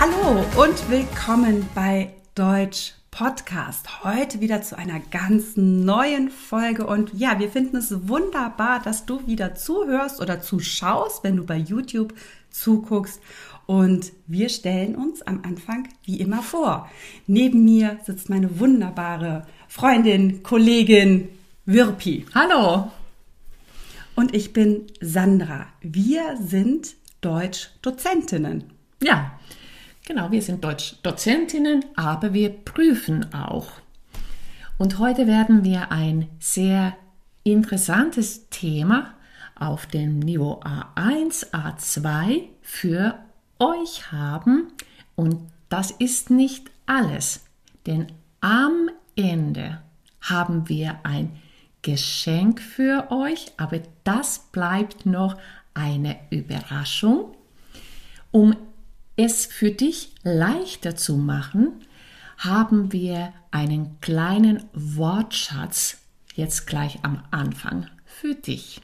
Hallo und willkommen bei Deutsch Podcast. Heute wieder zu einer ganz neuen Folge und ja, wir finden es wunderbar, dass du wieder zuhörst oder zuschaust, wenn du bei YouTube zuguckst. Und wir stellen uns am Anfang wie immer vor. Neben mir sitzt meine wunderbare Freundin, Kollegin Wirpi. Hallo. Und ich bin Sandra. Wir sind Deutsch-Dozentinnen. Ja, genau, wir sind Deutsch-Dozentinnen, aber wir prüfen auch. Und heute werden wir ein sehr interessantes Thema auf dem Niveau A1, A2 für euch haben. Und das ist nicht alles, denn am Ende haben wir ein Geschenk für euch, aber das bleibt noch eine Überraschung. Um es für dich leichter zu machen, haben wir einen kleinen Wortschatz jetzt gleich am Anfang für dich.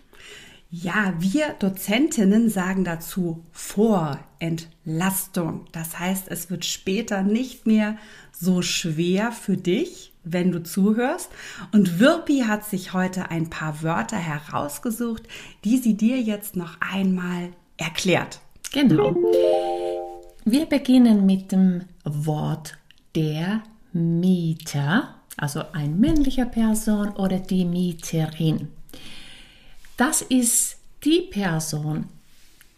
Ja, wir Dozentinnen sagen dazu Vorentlastung. Das heißt, es wird später nicht mehr so schwer für dich, wenn du zuhörst. Und Wirpi hat sich heute ein paar Wörter herausgesucht, die sie dir jetzt noch einmal erklärt. Genau. Wir beginnen mit dem Wort der Mieter, also ein männlicher Person oder die Mieterin. Das ist die Person,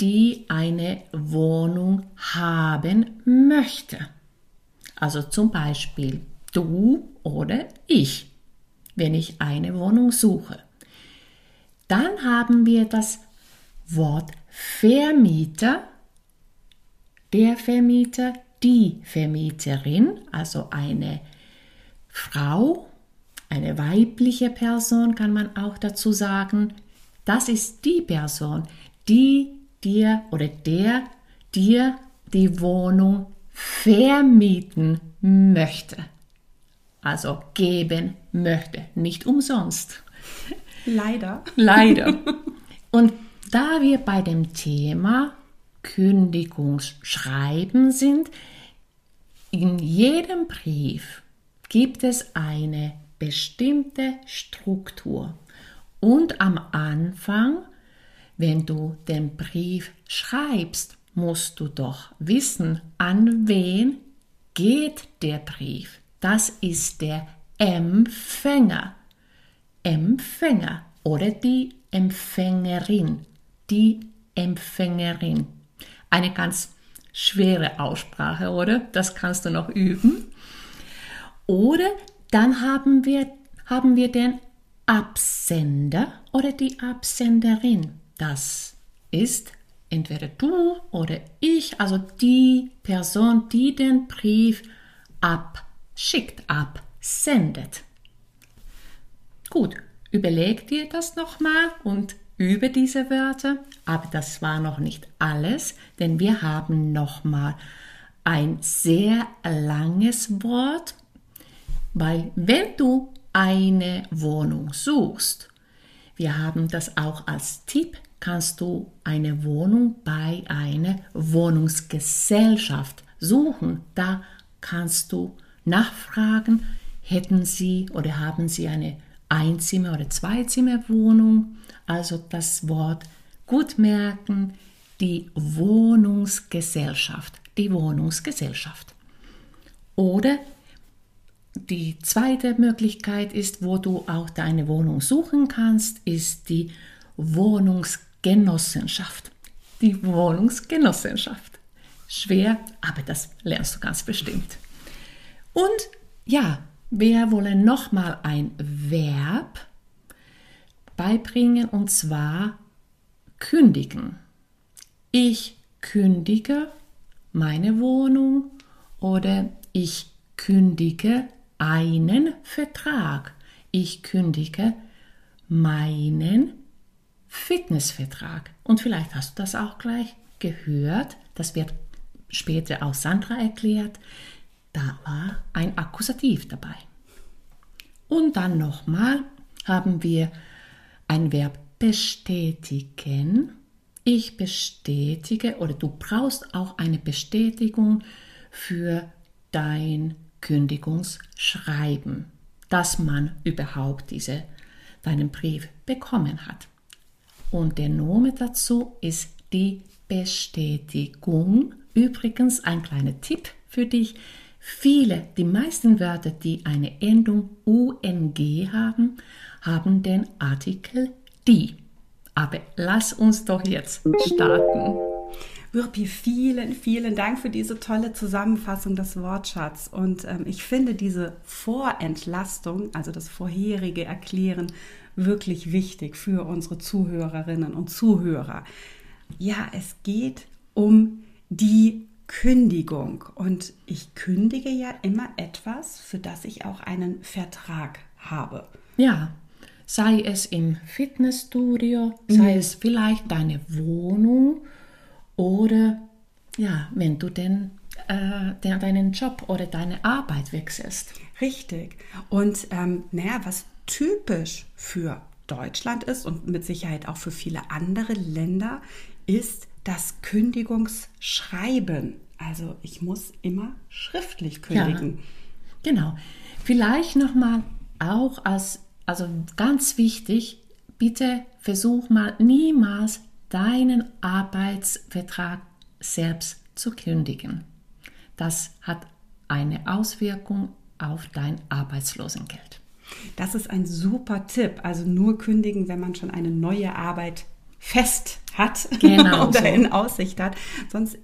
die eine Wohnung haben möchte. Also zum Beispiel du oder ich, wenn ich eine Wohnung suche. Dann haben wir das Wort Vermieter, der Vermieter, die Vermieterin, also eine Frau, eine weibliche Person kann man auch dazu sagen, das ist die Person, die dir oder der dir die Wohnung vermieten möchte. Also geben möchte, nicht umsonst. Leider. Leider. Und da wir bei dem Thema Kündigungsschreiben sind, in jedem Brief gibt es eine bestimmte Struktur. Und am Anfang, wenn du den Brief schreibst, musst du doch wissen, an wen geht der Brief. Das ist der Empfänger. Empfänger oder die Empfängerin. Die Empfängerin. Eine ganz schwere Aussprache, oder? Das kannst du noch üben. Oder dann haben wir, haben wir den Absender oder die Absenderin. Das ist entweder du oder ich, also die Person, die den Brief abschickt, absendet. Gut, überleg dir das nochmal und übe diese Wörter, aber das war noch nicht alles, denn wir haben nochmal ein sehr langes Wort, weil wenn du eine Wohnung suchst. Wir haben das auch als Tipp. Kannst du eine Wohnung bei einer Wohnungsgesellschaft suchen? Da kannst du nachfragen, hätten sie oder haben sie eine Einzimmer- oder Zweizimmerwohnung? Also das Wort gut merken, die Wohnungsgesellschaft, die Wohnungsgesellschaft. Oder die zweite Möglichkeit ist, wo du auch deine Wohnung suchen kannst, ist die Wohnungsgenossenschaft. Die Wohnungsgenossenschaft. Schwer, aber das lernst du ganz bestimmt. Und ja, wir wollen nochmal ein Verb beibringen und zwar kündigen. Ich kündige meine Wohnung oder ich kündige einen Vertrag. Ich kündige meinen Fitnessvertrag. Und vielleicht hast du das auch gleich gehört. Das wird später auch Sandra erklärt. Da war ein Akkusativ dabei. Und dann nochmal haben wir ein Verb bestätigen. Ich bestätige oder du brauchst auch eine Bestätigung für dein Kündigungsschreiben, dass man überhaupt diese, deinen Brief bekommen hat. Und der Name dazu ist die Bestätigung. Übrigens ein kleiner Tipp für dich. Viele, die meisten Wörter, die eine Endung UNG haben, haben den Artikel die. Aber lass uns doch jetzt starten. Wirpi, vielen, vielen Dank für diese tolle Zusammenfassung des Wortschatzes. Und ähm, ich finde diese Vorentlastung, also das vorherige Erklären, wirklich wichtig für unsere Zuhörerinnen und Zuhörer. Ja, es geht um die Kündigung. Und ich kündige ja immer etwas, für das ich auch einen Vertrag habe. Ja, sei es im Fitnessstudio, sei mhm. es vielleicht deine Wohnung oder ja, wenn du den, äh, den, deinen Job oder deine Arbeit wechselst. Richtig. Und ähm, naja, was typisch für Deutschland ist und mit Sicherheit auch für viele andere Länder, ist das Kündigungsschreiben. Also ich muss immer schriftlich kündigen. Ja, genau. Vielleicht nochmal auch als, also ganz wichtig, bitte versuch mal niemals deinen Arbeitsvertrag selbst zu kündigen. Das hat eine Auswirkung auf dein Arbeitslosengeld. Das ist ein super Tipp. Also nur kündigen, wenn man schon eine neue Arbeit fest hat genau oder so. in Aussicht hat. Sonst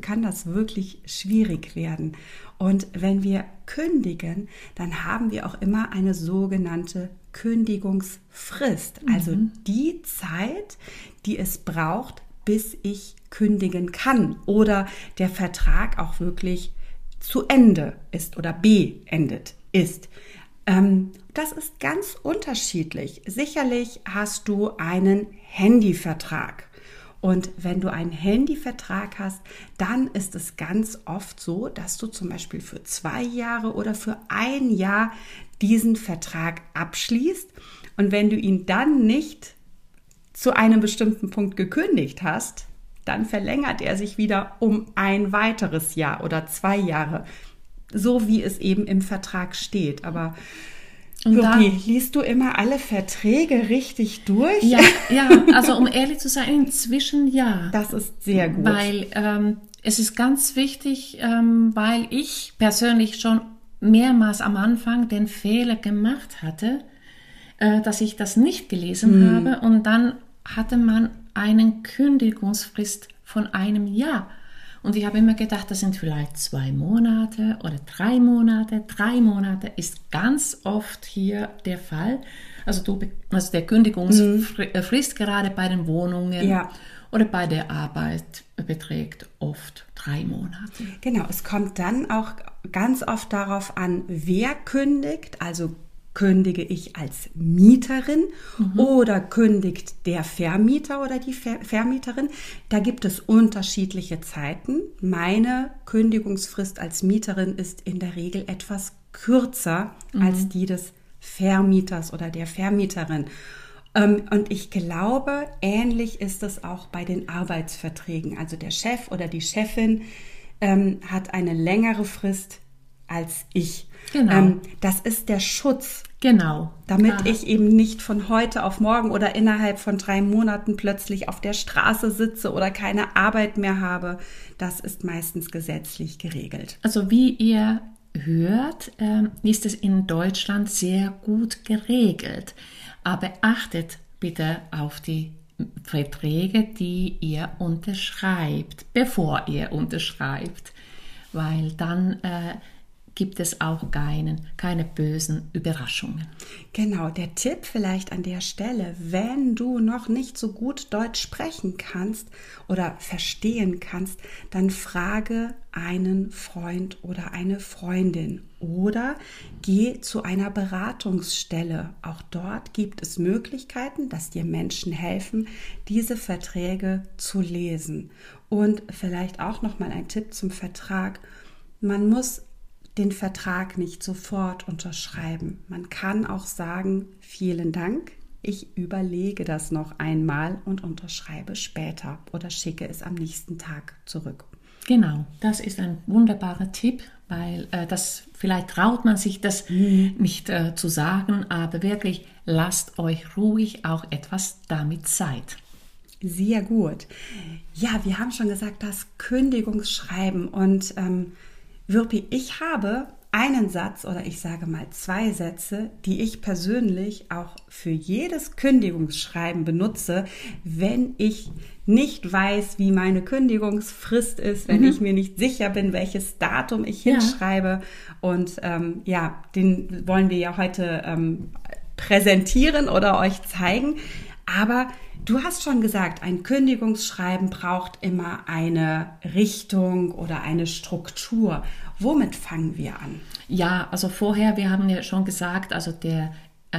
kann das wirklich schwierig werden. Und wenn wir kündigen, dann haben wir auch immer eine sogenannte Kündigungsfrist. Also mhm. die Zeit, die es braucht, bis ich kündigen kann oder der Vertrag auch wirklich zu Ende ist oder beendet ist. Ähm, das ist ganz unterschiedlich. Sicherlich hast du einen Handyvertrag. Und wenn du einen Handyvertrag hast, dann ist es ganz oft so, dass du zum Beispiel für zwei Jahre oder für ein Jahr diesen Vertrag abschließt. Und wenn du ihn dann nicht zu einem bestimmten Punkt gekündigt hast, dann verlängert er sich wieder um ein weiteres Jahr oder zwei Jahre, so wie es eben im Vertrag steht. Aber und Lupi, liest du immer alle Verträge richtig durch? Ja, ja, also um ehrlich zu sein, inzwischen ja. Das ist sehr gut. Weil ähm, es ist ganz wichtig, ähm, weil ich persönlich schon mehrmals am Anfang den Fehler gemacht hatte, äh, dass ich das nicht gelesen hm. habe und dann hatte man einen Kündigungsfrist von einem Jahr. Und ich habe immer gedacht, das sind vielleicht zwei Monate oder drei Monate. Drei Monate ist ganz oft hier der Fall. Also, du, also der Kündigungsfrist mhm. gerade bei den Wohnungen ja. oder bei der Arbeit beträgt oft drei Monate. Genau, es kommt dann auch ganz oft darauf an, wer kündigt. Also kündige ich als Mieterin mhm. oder kündigt der Vermieter oder die Ver Vermieterin. Da gibt es unterschiedliche Zeiten. Meine Kündigungsfrist als Mieterin ist in der Regel etwas kürzer mhm. als die des Vermieters oder der Vermieterin. Ähm, und ich glaube, ähnlich ist es auch bei den Arbeitsverträgen. Also der Chef oder die Chefin ähm, hat eine längere Frist als ich. Genau. Ähm, das ist der Schutz. Genau. Damit Aha. ich eben nicht von heute auf morgen oder innerhalb von drei Monaten plötzlich auf der Straße sitze oder keine Arbeit mehr habe. Das ist meistens gesetzlich geregelt. Also wie ihr hört, ähm, ist es in Deutschland sehr gut geregelt. Aber achtet bitte auf die Verträge, die ihr unterschreibt, bevor ihr unterschreibt, weil dann äh, gibt es auch keinen, keine bösen Überraschungen. Genau, der Tipp vielleicht an der Stelle, wenn du noch nicht so gut Deutsch sprechen kannst oder verstehen kannst, dann frage einen Freund oder eine Freundin oder geh zu einer Beratungsstelle. Auch dort gibt es Möglichkeiten, dass dir Menschen helfen, diese Verträge zu lesen. Und vielleicht auch noch mal ein Tipp zum Vertrag. Man muss den Vertrag nicht sofort unterschreiben. Man kann auch sagen, vielen Dank, ich überlege das noch einmal und unterschreibe später oder schicke es am nächsten Tag zurück. Genau, das ist ein wunderbarer Tipp, weil äh, das vielleicht traut man sich das Mhm. nicht äh, zu sagen, aber wirklich lasst euch ruhig auch etwas damit Zeit. Sehr gut. Ja, wir haben schon gesagt, das Kündigungsschreiben. Und ähm, Wirpi, ich habe einen Satz oder ich sage mal zwei Sätze, die ich persönlich auch für jedes Kündigungsschreiben benutze, wenn ich nicht weiß, wie meine Kündigungsfrist ist, wenn ich mir nicht sicher bin, welches Datum ich Ja. hinschreibe. Und ähm, ja, den wollen wir ja heute ähm, präsentieren oder euch zeigen. Aber du hast schon gesagt, ein Kündigungsschreiben braucht immer eine Richtung oder eine Struktur. Womit fangen wir an? Ja, also vorher, wir haben ja schon gesagt, also der äh,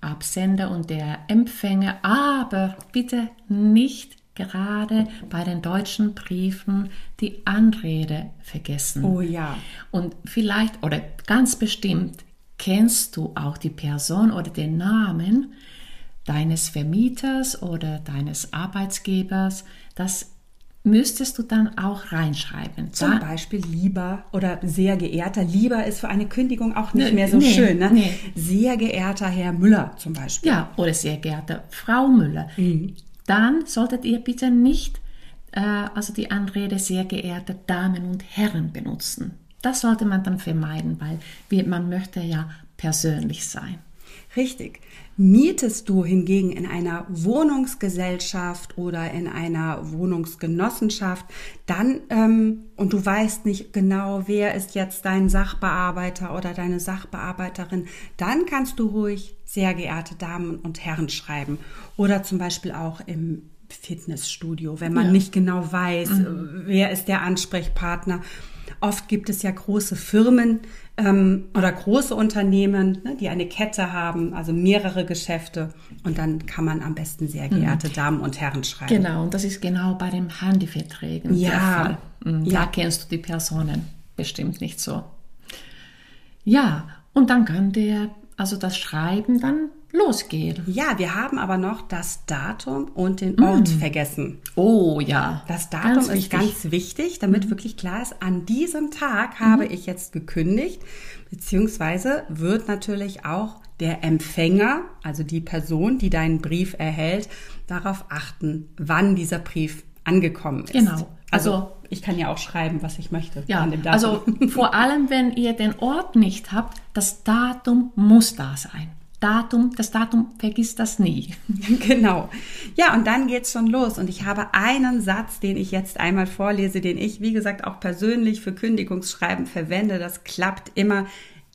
Absender und der Empfänger, aber bitte nicht gerade bei den deutschen Briefen die Anrede vergessen. Oh ja. Und vielleicht oder ganz bestimmt kennst du auch die Person oder den Namen deines Vermieters oder deines Arbeitsgebers. Das müsstest du dann auch reinschreiben. Zum Da- Beispiel lieber oder sehr geehrter. Lieber ist für eine Kündigung auch nicht Nee, mehr so nee, schön. Ne? nee. Sehr geehrter Herr Müller zum Beispiel. Ja, oder sehr geehrte Frau Müller. Dann solltet ihr bitte nicht äh, also die Anrede sehr geehrte Damen und Herren benutzen. Das sollte man dann vermeiden, weil wir, man möchte ja persönlich sein. Richtig. Mietest du hingegen in einer Wohnungsgesellschaft oder in einer Wohnungsgenossenschaft, dann ähm, und du weißt nicht genau, wer ist jetzt dein Sachbearbeiter oder deine Sachbearbeiterin, dann kannst du ruhig sehr geehrte Damen und Herren schreiben oder zum Beispiel auch im Fitnessstudio, wenn man Ja. nicht genau weiß, äh, wer ist der Ansprechpartner. Oft gibt es ja große Firmen ähm, oder große Unternehmen, ne, die eine Kette haben, also mehrere Geschäfte. Und dann kann man am besten sehr geehrte Damen und Herren schreiben. Genau, und das ist genau bei den Handyverträgen Ja. der Fall. Mhm, Ja. Da kennst du die Personen bestimmt nicht so. Ja, und dann kann der, also das Schreiben dann losgehen. Ja, wir haben aber noch das Datum und den Ort vergessen. Oh ja. Das Datum Ganz ist wichtig. ganz wichtig, damit wirklich klar ist, an diesem Tag habe ich jetzt gekündigt, beziehungsweise wird natürlich auch der Empfänger, also die Person, die deinen Brief erhält, darauf achten, wann dieser Brief angekommen ist. Genau. Also, Also- ich kann ja auch schreiben, was ich möchte Ja, an dem Datum. also vor allem, wenn ihr den Ort nicht habt, das Datum muss da sein. Datum, das Datum vergisst das nie. Genau. Ja, und dann geht's schon los. Und ich habe einen Satz, den ich jetzt einmal vorlese, den ich, wie gesagt, auch persönlich für Kündigungsschreiben verwende. Das klappt immer.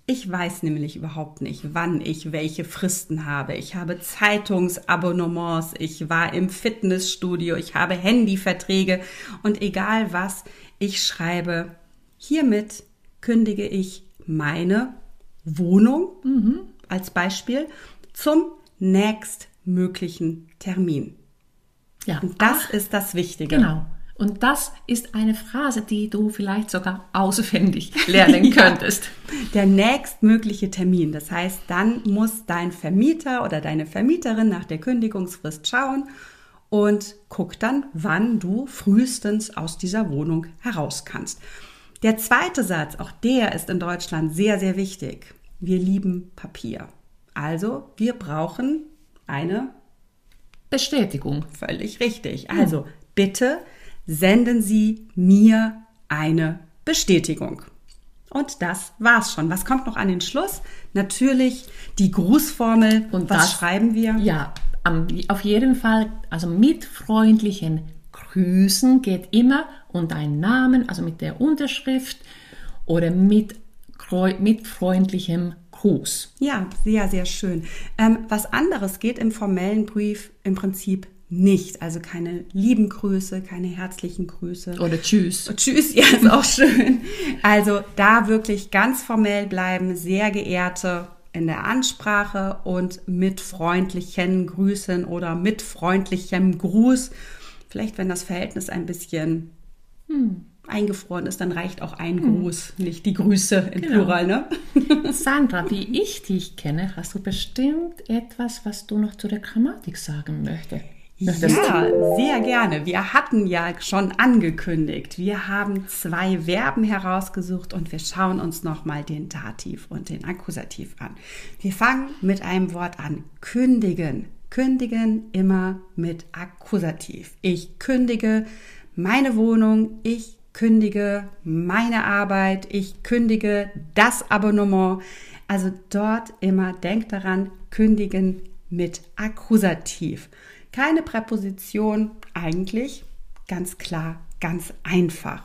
Ich weiß nämlich überhaupt nicht, wann ich welche Fristen habe. Ich habe Zeitungsabonnements, ich war im Fitnessstudio, ich habe Handyverträge und egal was, ich schreibe, hiermit kündige ich meine Wohnung als Beispiel zum nächstmöglichen Termin. Ja, Und das ist das Wichtige. Genau. Und das ist eine Phrase, die du vielleicht sogar auswendig lernen könntest. Der nächstmögliche Termin. Das heißt, dann muss dein Vermieter oder deine Vermieterin nach der Kündigungsfrist schauen und guckt dann, wann du frühestens aus dieser Wohnung heraus kannst. Der zweite Satz, auch der ist in Deutschland sehr, sehr wichtig. Wir lieben Papier. Also, wir brauchen eine Bestätigung. Völlig richtig. Also bitte senden Sie mir eine Bestätigung. Und das war's schon. Was kommt noch an den Schluss? Natürlich die Grußformel. Und Was das- schreiben wir? Ja, auf jeden Fall, also mit freundlichen Grüßen geht immer und ein Namen, also mit der Unterschrift oder mit, mit freundlichem Gruß. Ja, sehr, sehr schön. Ähm, was anderes geht im formellen Brief im Prinzip nicht. Also keine lieben Grüße, keine herzlichen Grüße. Oder Tschüss. Und Tschüss, ja, ist auch schön. Also da wirklich ganz formell bleiben, sehr geehrte in der Ansprache und mit freundlichen Grüßen oder mit freundlichem Gruß. Vielleicht, wenn das Verhältnis ein bisschen eingefroren ist, dann reicht auch ein Gruß, nicht die Grüße in Genau. Plural, ne? Sandra, wie ich dich kenne, hast du bestimmt etwas, was du noch zu der Grammatik sagen möchtest. Ja, sehr gerne. Wir hatten ja schon angekündigt, wir haben zwei Verben herausgesucht und wir schauen uns nochmal den Dativ und den Akkusativ an. Wir fangen mit einem Wort an. Kündigen. Kündigen immer mit Akkusativ. Ich kündige meine Wohnung, ich kündige meine Arbeit, ich kündige das Abonnement. Also dort immer denkt daran, kündigen mit Akkusativ. Keine Präposition, eigentlich ganz klar, ganz einfach.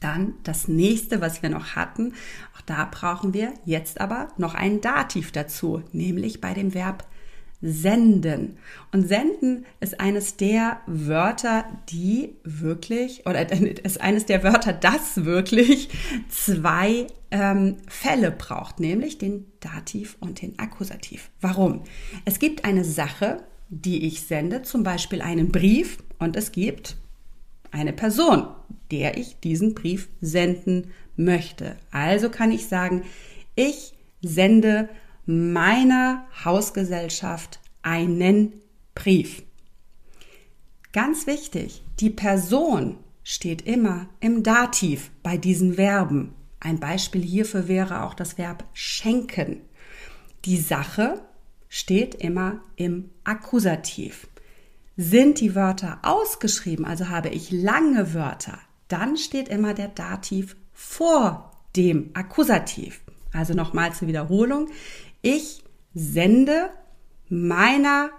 Dann das nächste, was wir noch hatten, auch da brauchen wir jetzt aber noch ein Dativ dazu, nämlich bei dem Verb senden. Und senden ist eines der Wörter, die wirklich, oder ist eines der Wörter, das wirklich zwei ähm, Fälle braucht, nämlich den Dativ und den Akkusativ. Warum? Es gibt eine Sache, die ich sende, zum Beispiel einen Brief, und es gibt eine Person, der ich diesen Brief senden möchte. Also kann ich sagen, ich sende meiner Hausgesellschaft einen Brief. Ganz wichtig, die Person steht immer im Dativ bei diesen Verben. Ein Beispiel hierfür wäre auch das Verb schenken. Die Sache steht immer im Akkusativ. Sind die Wörter ausgeschrieben, also habe ich lange Wörter, dann steht immer der Dativ vor dem Akkusativ. Also nochmal zur Wiederholung. Ich sende meiner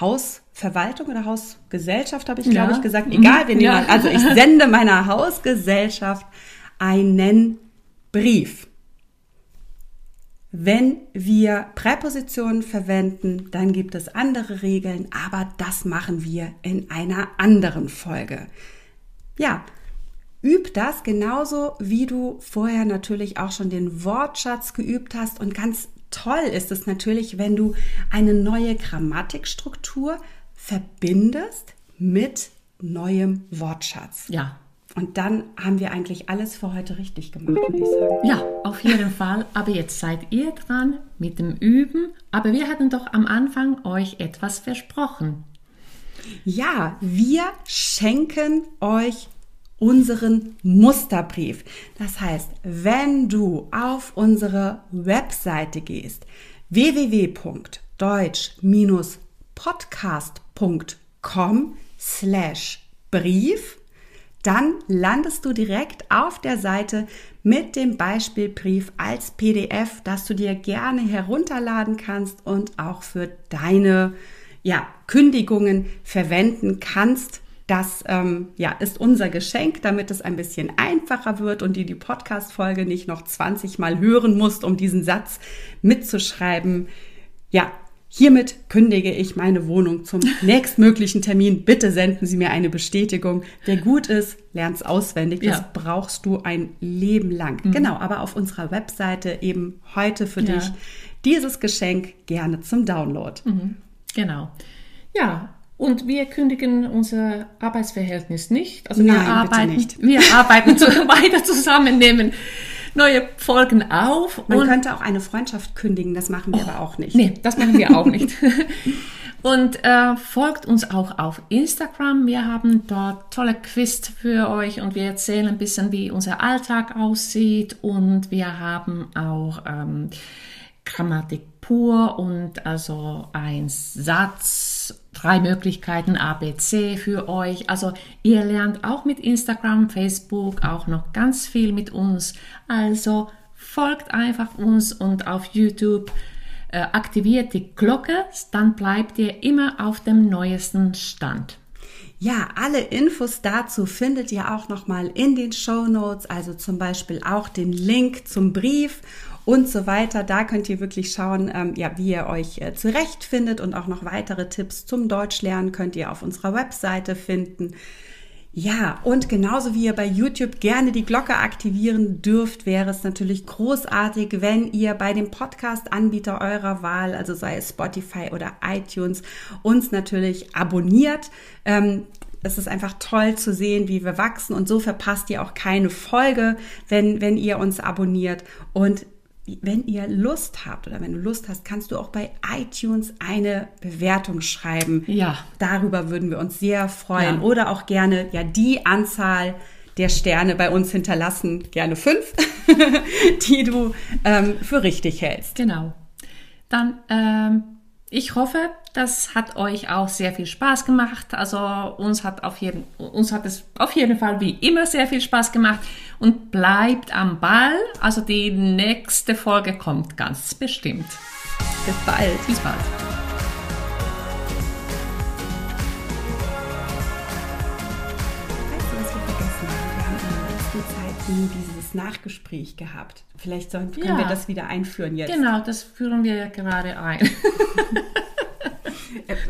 Hausverwaltung oder Hausgesellschaft, habe ich glaube ja. ich gesagt, egal wen ja. also ich sende meiner Hausgesellschaft einen Brief. Wenn wir Präpositionen verwenden, dann gibt es andere Regeln, aber das machen wir in einer anderen Folge. Ja, üb das genauso, wie du vorher natürlich auch schon den Wortschatz geübt hast und ganz toll ist es natürlich, wenn du eine neue Grammatikstruktur verbindest mit neuem Wortschatz. Ja, und dann haben wir eigentlich alles für heute richtig gemacht, würde ich sagen. Ja, auf jeden Fall. Aber jetzt seid ihr dran mit dem Üben. Aber wir hatten doch am Anfang euch etwas versprochen. Ja, wir schenken euch unseren Musterbrief. Das heißt, wenn du auf unsere Webseite gehst, www.deutsch-podcast.com slash Brief, dann landest du direkt auf der Seite mit dem Beispielbrief als PDF, das du dir gerne herunterladen kannst und auch für deine ja, Kündigungen verwenden kannst. Das ähm, ja, ist unser Geschenk, damit es ein bisschen einfacher wird und dir die Podcast-Folge nicht noch 20 Mal hören musst, um diesen Satz mitzuschreiben. Ja, Hiermit kündige ich meine Wohnung zum nächstmöglichen Termin. Bitte senden Sie mir eine Bestätigung. Wer gut ist, lernt es auswendig. Das ja. brauchst du ein Leben lang. Mhm. Genau, aber auf unserer Webseite eben heute für ja. dich dieses Geschenk gerne zum Download. Mhm. Genau. Ja, und wir kündigen unser Arbeitsverhältnis nicht. Also Nein, wir arbeiten, nicht. wir arbeiten weiter zusammen, nehmen neue Folgen auf. Man könnte auch eine Freundschaft kündigen, das machen wir oh, aber auch nicht. Nee, das machen wir auch nicht. Und äh, folgt uns auch auf Instagram. Wir haben dort tolle Quiz für euch und wir erzählen ein bisschen, wie unser Alltag aussieht. Und wir haben auch ähm, Grammatik pur und also ein Satz, drei Möglichkeiten ABC für euch. Also ihr lernt auch mit Instagram, Facebook auch noch ganz viel mit uns. Also folgt einfach uns und auf YouTube äh, aktiviert die Glocke, dann bleibt ihr immer auf dem neuesten Stand. Ja, alle Infos dazu findet ihr auch nochmal in den Show Notes, also zum Beispiel auch den Link zum Brief und so weiter. Da könnt ihr wirklich schauen, ähm, ja, wie ihr euch äh, zurechtfindet und auch noch weitere Tipps zum Deutschlernen könnt ihr auf unserer Webseite finden. Ja, und genauso wie ihr bei YouTube gerne die Glocke aktivieren dürft, wäre es natürlich großartig, wenn ihr bei dem Podcast-Anbieter eurer Wahl, also sei es Spotify oder iTunes, uns natürlich abonniert. Ähm, es ist einfach toll zu sehen, wie wir wachsen und so verpasst ihr auch keine Folge, wenn, wenn ihr uns abonniert. Und wenn ihr Lust habt oder wenn du Lust hast, kannst du auch bei iTunes eine Bewertung schreiben. Ja. Darüber würden wir uns sehr freuen. Ja. Oder auch gerne ja die Anzahl der Sterne bei uns hinterlassen, gerne fünf, die du ähm, für richtig hältst. Genau. Dann, ähm, ich hoffe, das hat euch auch sehr viel Spaß gemacht. Also uns hat, auf jeden, uns hat es auf jeden Fall wie immer sehr viel Spaß gemacht. Und bleibt am Ball. Also die nächste Folge kommt ganz bestimmt. Bis bald. Bis bald. Weißt Nachgespräch gehabt. Vielleicht sollen, können Ja. wir das wieder einführen jetzt. Genau, das führen wir ja gerade ein.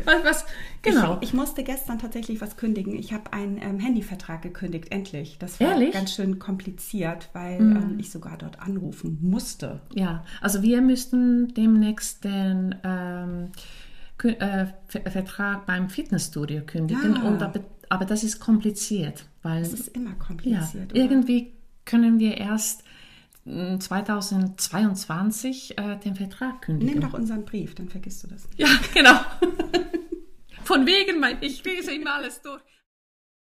was, was, genau. Ich, ich musste gestern tatsächlich was kündigen. Ich habe einen ähm, Handyvertrag gekündigt, endlich. Das war Ehrlich? ganz schön kompliziert, weil ähm, ich sogar dort anrufen musste. Ja, also wir müssten demnächst den ähm, äh, Ver- Vertrag beim Fitnessstudio kündigen. Ah. Und aber, aber das ist kompliziert, weil Das ist immer ja, kompliziert. oder? irgendwie können wir erst mm, 2022 äh, den Vertrag kündigen. Nimm doch unseren Brief, dann vergisst du das nicht. Ja, genau. Von wegen, mein, ich lese immer alles durch.